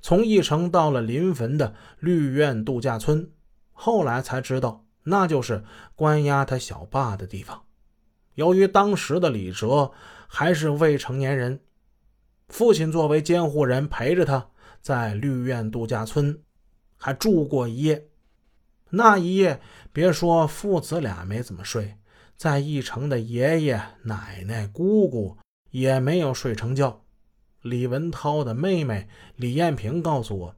从义城到了临汾的绿苑度假村，后来才知道那就是关押他小爸的地方。由于当时的李哲还是未成年人，父亲作为监护人陪着他在绿苑度假村还住过一夜。那一夜，别说父子俩没怎么睡，在义城的爷爷奶奶、姑姑也没有睡成觉。李文涛的妹妹李艳萍告诉我，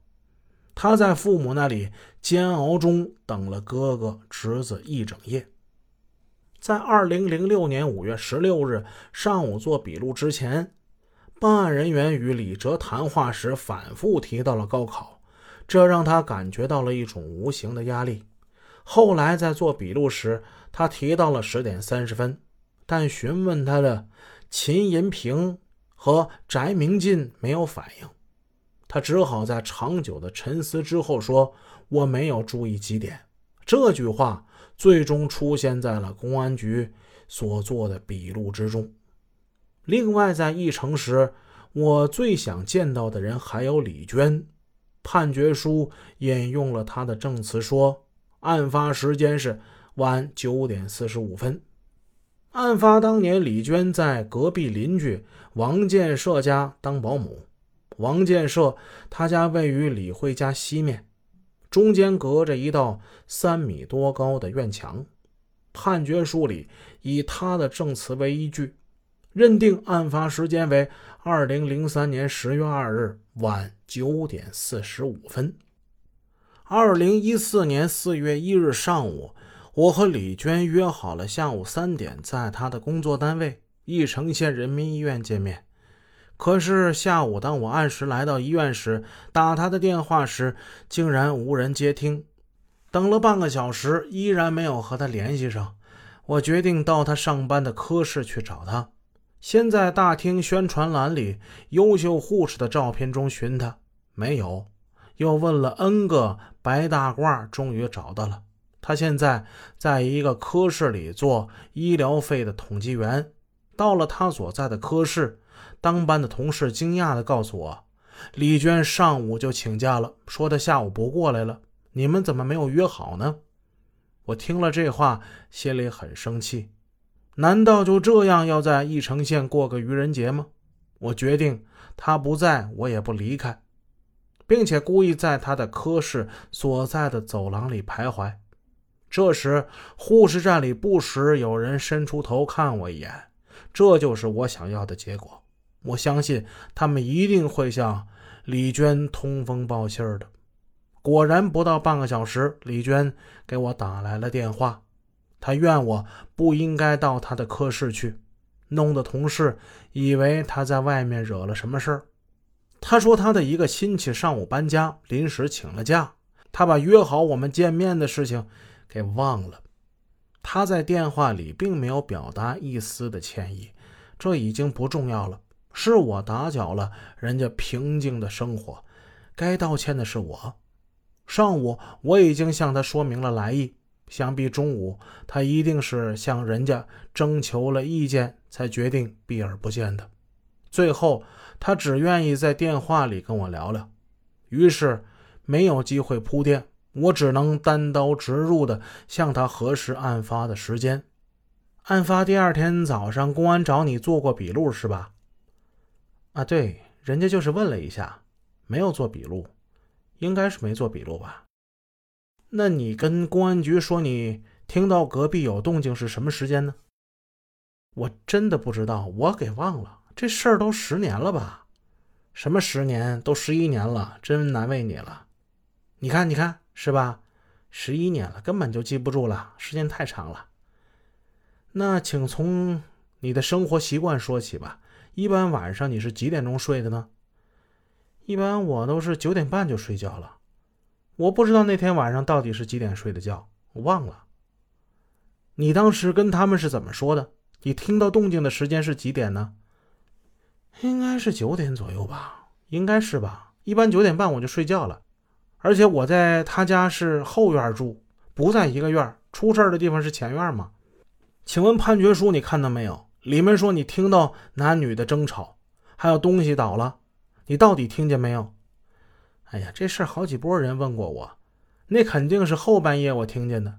她在父母那里煎熬中等了哥哥侄子一整夜。在二零零六年五月十六日上午做笔录之前，办案人员与李哲谈话时反复提到了高考，这让他感觉到了一种无形的压力。后来在做笔录时，他提到了十点三十分，但询问他的秦银平和翟明进没有反应，他只好在长久的沉思之后说：“我没有注意几点。”这句话。最终出现在了公安局所做的笔录之中。另外，在议程时，我最想见到的人还有李娟。判决书引用了她的证词，说案发时间是晚九点四十五分。案发当年，李娟在隔壁邻居王建设家当保姆。王建设他家位于李慧家西面。中间隔着一道三米多高的院墙。判决书里以他的证词为依据，认定案发时间为二零零三年十月二日晚九点四十五分。二零一四年四月一日上午，我和李娟约好了下午三点在她的工作单位义城县人民医院见面。可是下午，当我按时来到医院时，打她的电话时，竟然无人接听。等了半个小时，依然没有和他联系上。我决定到他上班的科室去找他。先在大厅宣传栏里优秀护士的照片中寻他，没有。又问了 N 个白大褂，终于找到了。他现在在一个科室里做医疗费的统计员。到了他所在的科室。当班的同事惊讶地告诉我：“李娟上午就请假了，说她下午不过来了。你们怎么没有约好呢？”我听了这话，心里很生气。难道就这样要在义城县过个愚人节吗？我决定，他不在我也不离开，并且故意在他的科室所在的走廊里徘徊。这时，护士站里不时有人伸出头看我一眼，这就是我想要的结果。我相信他们一定会向李娟通风报信的。果然，不到半个小时，李娟给我打来了电话。她怨我不应该到她的科室去，弄得同事以为她在外面惹了什么事儿。她说她的一个亲戚上午搬家，临时请了假，她把约好我们见面的事情给忘了。他在电话里并没有表达一丝的歉意，这已经不重要了。是我打搅了人家平静的生活，该道歉的是我。上午我已经向他说明了来意，想必中午他一定是向人家征求了意见才决定避而不见的。最后他只愿意在电话里跟我聊聊，于是没有机会铺垫，我只能单刀直入的向他核实案发的时间。案发第二天早上，公安找你做过笔录是吧？啊，对，人家就是问了一下，没有做笔录，应该是没做笔录吧？那你跟公安局说你听到隔壁有动静是什么时间呢？我真的不知道，我给忘了。这事儿都十年了吧？什么十年？都十一年了，真难为你了。你看，你看，是吧？十一年了，根本就记不住了，时间太长了。那请从你的生活习惯说起吧。一般晚上你是几点钟睡的呢？一般我都是九点半就睡觉了。我不知道那天晚上到底是几点睡的觉，我忘了。你当时跟他们是怎么说的？你听到动静的时间是几点呢？应该是九点左右吧，应该是吧。一般九点半我就睡觉了，而且我在他家是后院住，不在一个院。出事的地方是前院嘛？请问判决书你看到没有？里面说你听到男女的争吵，还有东西倒了，你到底听见没有？哎呀，这事好几波人问过我，那肯定是后半夜我听见的。